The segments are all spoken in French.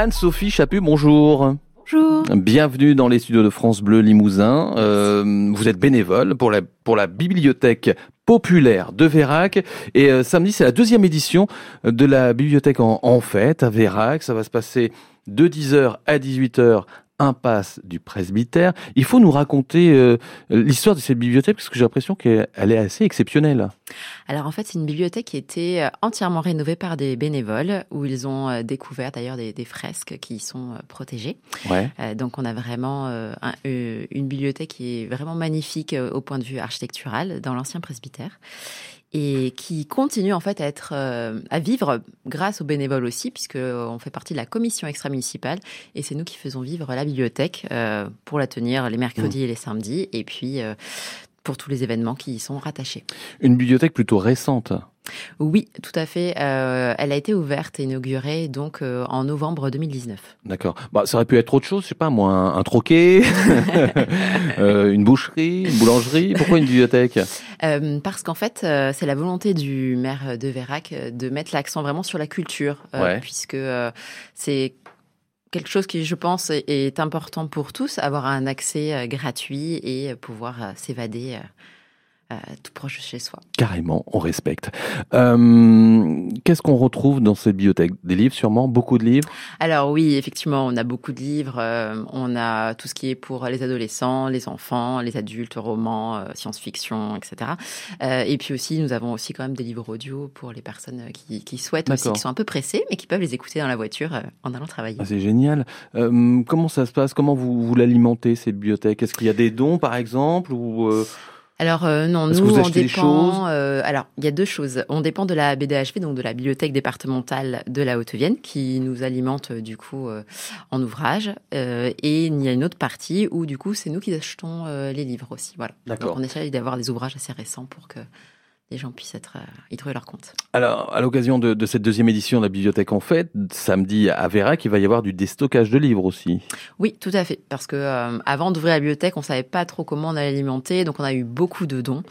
Anne-Sophie Chaput, bonjour. Bonjour. Bienvenue dans les studios de France Bleu Limousin. Euh, vous êtes bénévole pour la, pour la bibliothèque populaire de Vérac. Et euh, samedi, c'est la deuxième édition de la bibliothèque en, en fête à Vérac. Ça va se passer de 10h à 18h impasse du presbytère. Il faut nous raconter euh, l'histoire de cette bibliothèque parce que j'ai l'impression qu'elle est assez exceptionnelle. Alors en fait, c'est une bibliothèque qui a été euh, entièrement rénovée par des bénévoles où ils ont euh, découvert d'ailleurs des, des, fresques qui sont protégées. Ouais. donc on a vraiment un, une bibliothèque qui est vraiment magnifique au point de vue architectural dans l'ancien presbytère et qui continue en fait à être euh, à vivre grâce aux bénévoles aussi puisque on fait partie de la commission extra-municipale et c'est nous qui faisons vivre la bibliothèque euh, pour la tenir les mercredis mmh. et les samedis et puis euh, pour tous les événements qui y sont rattachés. Une bibliothèque plutôt récente. Oui, tout à fait. Euh, elle a été ouverte et inaugurée donc euh, en novembre 2019. D'accord. Bah, ça aurait pu être autre chose, je sais pas moi, un, un troquet, euh, une boucherie, une boulangerie. Pourquoi une bibliothèque? Parce qu'en fait, c'est la volonté du maire de Vérac de mettre l'accent vraiment sur la culture, ouais. puisque c'est quelque chose qui, je pense, est important pour tous, avoir un accès gratuit et pouvoir s'évader euh, tout proche de chez soi. Carrément, on respecte. Euh, Qu'est-ce qu'on retrouve dans cette bibliothèque? Des livres sûrement? Beaucoup de livres? Alors oui, effectivement, on a beaucoup de livres. Euh, on a tout ce qui est pour les adolescents, les enfants, les adultes, romans, euh, science-fiction, etc. Euh, et puis aussi, nous avons aussi quand même des livres audio pour les personnes qui, qui souhaitent aussi, qui sont un peu pressées, mais qui peuvent les écouter dans la voiture euh, en allant travailler. Ah, C'est génial. comment ça se passe? Comment vous, vous l'alimentez, cette bibliothèque? Est-ce qu'il y a des dons, par exemple ou alors euh, non, nous on dépend. Euh, alors il y a deux choses. On dépend de la BDHV, donc de la bibliothèque départementale de la Haute-Vienne, qui nous alimente euh, du coup euh, en ouvrage. Euh, et il y a une autre partie où du coup c'est nous qui achetons les livres aussi. Voilà. D'accord. Donc on essaye d'avoir des ouvrages assez récents pour que les gens puissent être, euh, y trouver leur compte. Alors, à l'occasion de, de, cette deuxième édition de la bibliothèque en fait, samedi à Vérac, il va y avoir du déstockage de livres aussi. Oui, tout à fait. Parce que euh, avant d'ouvrir la bibliothèque, on savait pas trop comment on allait alimenter, donc on a eu beaucoup de dons,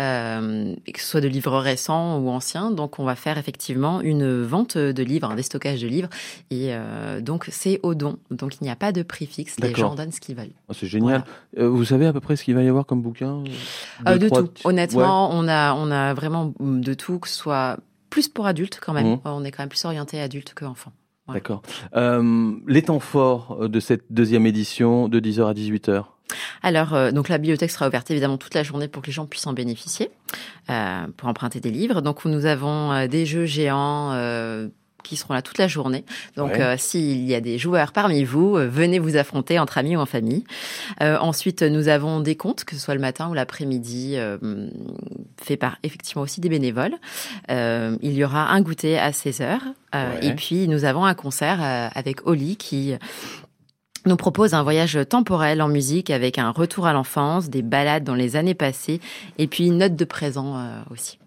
euh, que ce soit de livres récents ou anciens. Donc, on va faire effectivement une vente de livres, un déstockage de livres, et donc c'est au don. Donc, il n'y a pas de prix fixe. Les gens donnent ce qu'ils veulent. Oh, c'est génial. Voilà. vous savez à peu près ce qu'il va y avoir comme bouquin? De, de tout. Honnêtement, ouais. on a on a a vraiment de tout, que ce soit plus pour adultes quand même. Mmh. On est quand même plus orienté adulte que enfant. Ouais. D'accord. Euh, les temps forts de cette deuxième édition de 10h à 18h alors, euh, donc la bibliothèque sera ouverte évidemment toute la journée pour que les gens puissent en bénéficier, euh, pour emprunter des livres. Donc, nous avons euh, des jeux géants euh, qui seront là toute la journée. Donc, ouais. euh, s'il y a des joueurs parmi vous, euh, venez vous affronter entre amis ou en famille. Euh, ensuite, nous avons des comptes, que ce soit le matin ou l'après-midi, fait par effectivement aussi des bénévoles. Il y aura un goûter à 16 heures. Ouais. Et puis, nous avons un concert avec Oli qui nous propose un voyage temporel en musique avec un retour à l'enfance, des balades dans les années passées et puis une note de présent aussi.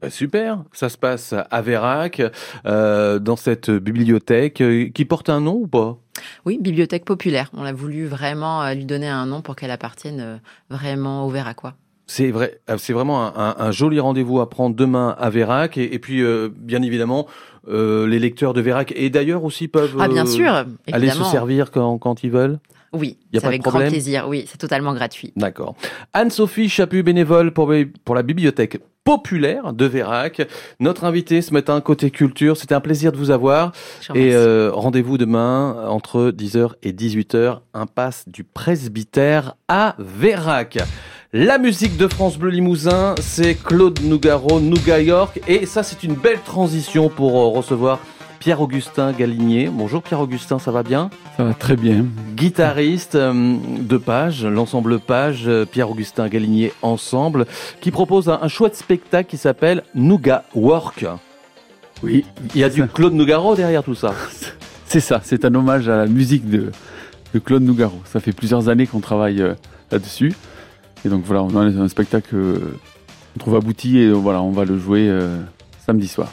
Bah super, ça se passe à Vérac, euh, dans cette bibliothèque euh, qui porte un nom ou pas? Oui, bibliothèque populaire. On a voulu vraiment euh, lui donner un nom pour qu'elle appartienne euh, vraiment au Véracois. C'est vrai, c'est vraiment un, un, un joli rendez-vous à prendre demain à Vérac et, et puis euh, bien évidemment euh, les lecteurs de Vérac et d'ailleurs aussi peuvent ah, bien sûr, aller se servir quand, quand ils veulent? Oui, c'est avec grand plaisir. Oui, c'est totalement gratuit. D'accord. Anne-Sophie Chaput, bénévole pour, pour la bibliothèque populaire de Vérac. Notre invité ce matin côté culture, c'était un plaisir de vous avoir. Et euh, rendez-vous demain entre 10h et 18h, impasse du presbytère à Vérac. La musique de France Bleu Limousin, c'est Claude Nougaro, Nouga York. Et ça, c'est une belle transition pour euh, recevoir Pierre-Augustin Galinier. Bonjour Pierre-Augustin, ça va bien? Ça va très bien. Guitariste euh, de Page, l'ensemble Page, euh, Pierre-Augustin Galinier ensemble, qui propose un, un chouette spectacle qui s'appelle Nougat Work. Oui. Il y a du Claude Nougaro derrière tout ça. C'est ça, c'est un hommage à la musique de, de Claude Nougaro. Ça fait plusieurs années qu'on travaille euh, là-dessus. Et donc voilà, on a un spectacle qu'on trouve abouti et voilà, on va le jouer samedi soir.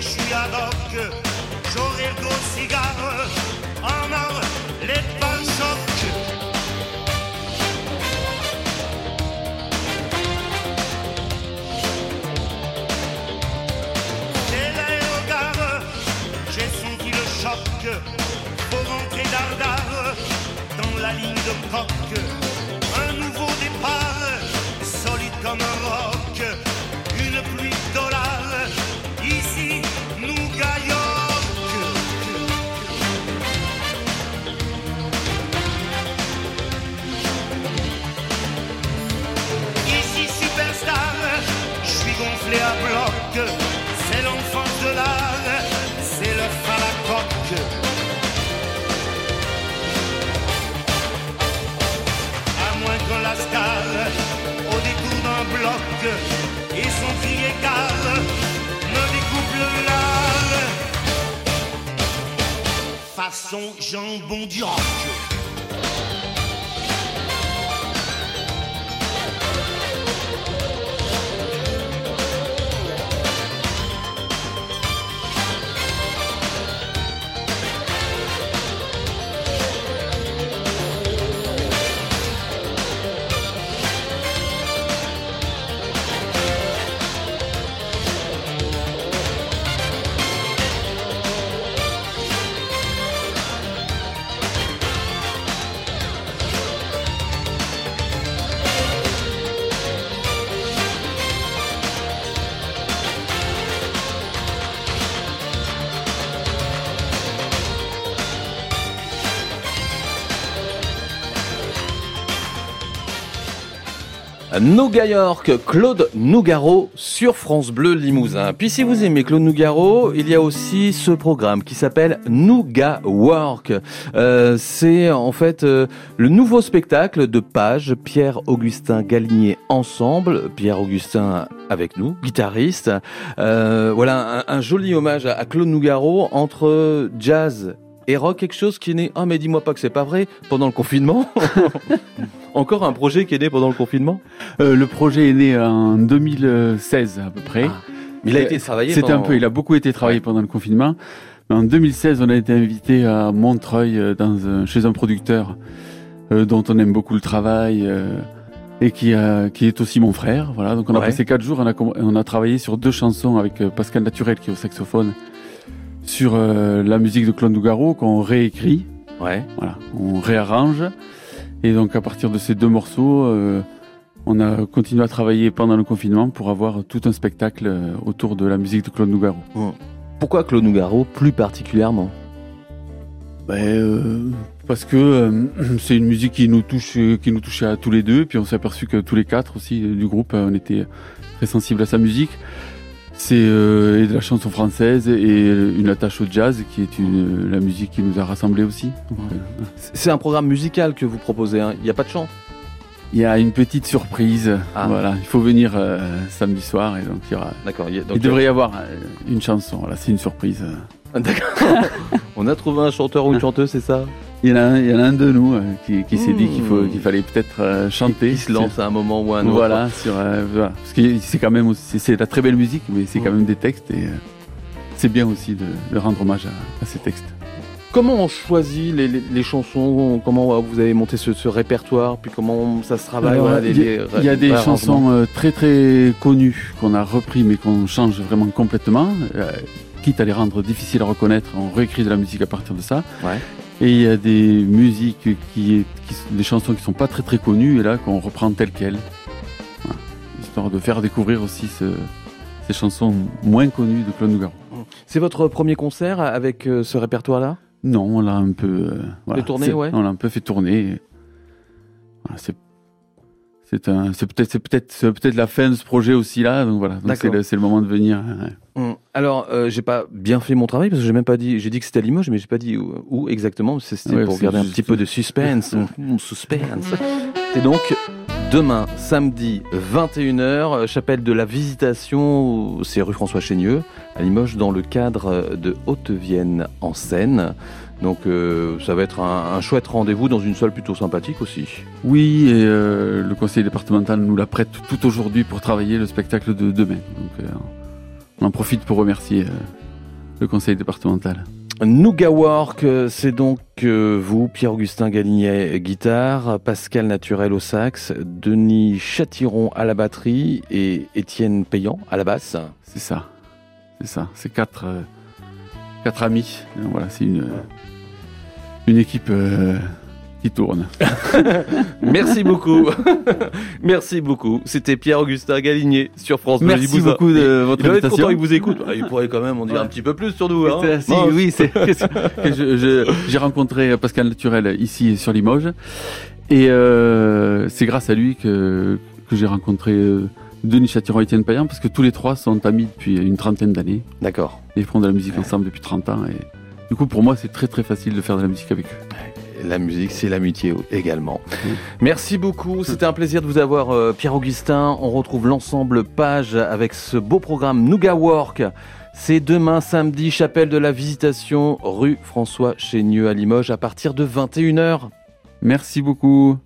je suis à doc, j'aurai le gros cigare, en or, les panchocards, j'ai senti le choc, Faut rentrer dardard dans la ligne de coque C'est l'enfance de l'art, c'est le à. À moins que la star, au détour d'un bloc, et son cri égal, me découpe lard. Façon jambon du rock. Nouga York, Claude Nougaro sur France Bleu Limousin. Puis si vous aimez Claude Nougaro, il y a aussi ce programme qui s'appelle Nouga Work. Euh, c'est en fait euh, le nouveau spectacle de Page, Pierre-Augustin Galinier ensemble, Pierre-Augustin avec nous, guitariste. Euh, voilà un, joli hommage à Claude Nougaro entre jazz et rock, quelque chose qui est né. Ah, mais dis-moi pas que c'est pas vrai pendant le confinement. Encore un projet qui est né pendant le confinement? Euh, Le projet est né en 2016 à peu près. Ah, mais il a été travaillé. C'était un peu. Il a beaucoup été travaillé pendant le confinement. En 2016, on a été invité à Montreuil euh, dans un, chez un producteur euh, dont on aime beaucoup le travail euh, et qui, a, qui est aussi mon frère. Voilà. Donc on a ouais. passé quatre jours. On a, on a travaillé sur deux chansons avec euh, Pascal Naturel qui est au saxophone sur euh, la musique de Claude Nougaro qu'on réécrit. Ouais. Voilà. On réarrange. Et donc à partir de ces deux morceaux, euh, on a continué à travailler pendant le confinement pour avoir tout un spectacle euh, autour de la musique de Claude Nougaro. Pourquoi Claude Nougaro plus particulièrement? Ben, euh, Parce que euh, c'est une musique qui nous touche, qui nous touchait à tous les deux. Puis on s'est aperçu que tous les quatre aussi du groupe, on était très sensibles à sa musique. C'est euh, de la chanson française et une attache au jazz qui est une, la musique qui nous a rassemblés aussi. C'est un programme musical que vous proposez, hein. il n'y a pas de chant il y a une petite surprise. Ah. Voilà, il faut venir euh, samedi soir et donc il y aura. D'accord. Il, il, devrait y avoir une chanson. Voilà, c'est une surprise. D'accord. On a trouvé un chanteur ou une chanteuse, c'est ça? Il y, en a un, il y en a un de nous euh, qui, qui s'est dit qu'il qu'il fallait peut-être euh, chanter. Qui se lance à un moment ou à un autre. Voilà, sur euh, voilà. parce que c'est quand même c'est la très belle musique, mais c'est mmh. quand même des textes et c'est bien aussi de, de, rendre hommage à, à ces textes. Comment on choisit les, les, les, chansons Comment vous avez monté ce, ce, répertoire Puis comment ça se travaille voilà, Il y, y, a des chansons très très connues qu'on a repris mais qu'on change vraiment complètement. Quitte à les rendre difficiles à reconnaître, on réécrit de la musique à partir de ça. Ouais. Et il y a des musiques qui, qui des chansons qui sont pas très très connues et là qu'on reprend telles quelles, voilà. histoire de faire découvrir aussi ce, ces chansons moins connues de Claude Nougaro. C'est votre premier concert avec euh, ce répertoire-là? Non, on l'a un peu. Euh, voilà. tourné, ouais. On l'a un peu fait tourner. Voilà, c'est c'est un, c'est peut-être, c'est peut-être, c'est peut-être la fin de ce projet aussi là. Donc voilà, donc c'est, le, c'est le moment de venir. Ouais. Mmh. Alors, euh, j'ai pas bien fait mon travail parce que j'ai même pas dit, j'ai dit que c'était à Limoges, mais j'ai pas dit où, où exactement. C'était ouais, pour garder un petit peu de suspense, mon suspense. C'est donc demain, samedi, 21h, chapelle de la Visitation, c'est rue François Chénieux, à Limoges, dans le cadre de Haute-Vienne en Seine. Donc euh, ça va être un, chouette rendez-vous dans une salle plutôt sympathique aussi. Oui, et euh, le conseil départemental nous la prête tout aujourd'hui pour travailler le spectacle de demain. Donc euh, on en profite pour remercier le conseil départemental. Nouga Work, c'est donc euh, vous, Pierre-Augustin Galignet, guitare, Pascal Naturel au sax, Denis Châtiron à la batterie et Étienne Payan à la basse. C'est ça, c'est ça, c'est quatre, euh, amis. Voilà, c'est une équipe qui tourne. Merci beaucoup. Merci beaucoup. C'était Pierre-Augustin Galigné sur France Bleu Merci beaucoup de votre il invitation. Content, il vous écoute. Ah, il pourrait quand même en dire Ouais. un petit peu plus sur nous. Hein. Si, Non, oui, c'est que je- je- j'ai rencontré Pascal Naturel ici sur Limoges et euh, c'est grâce à lui que, que j'ai rencontré euh, Denis Châtiron et Étienne Payan parce que tous les trois sont amis depuis une trentaine d'années D'accord. et font de la musique ensemble depuis 30 ans et du coup pour moi c'est très très facile de faire de la musique avec eux. La musique, c'est l'amitié également. Merci beaucoup. C'était un plaisir de vous avoir, euh, Pierre-Augustin. On retrouve l'ensemble page avec ce beau programme Nougat Work. C'est demain samedi, chapelle de la Visitation, rue François Chénieux à Limoges, à partir de 21h. Merci beaucoup.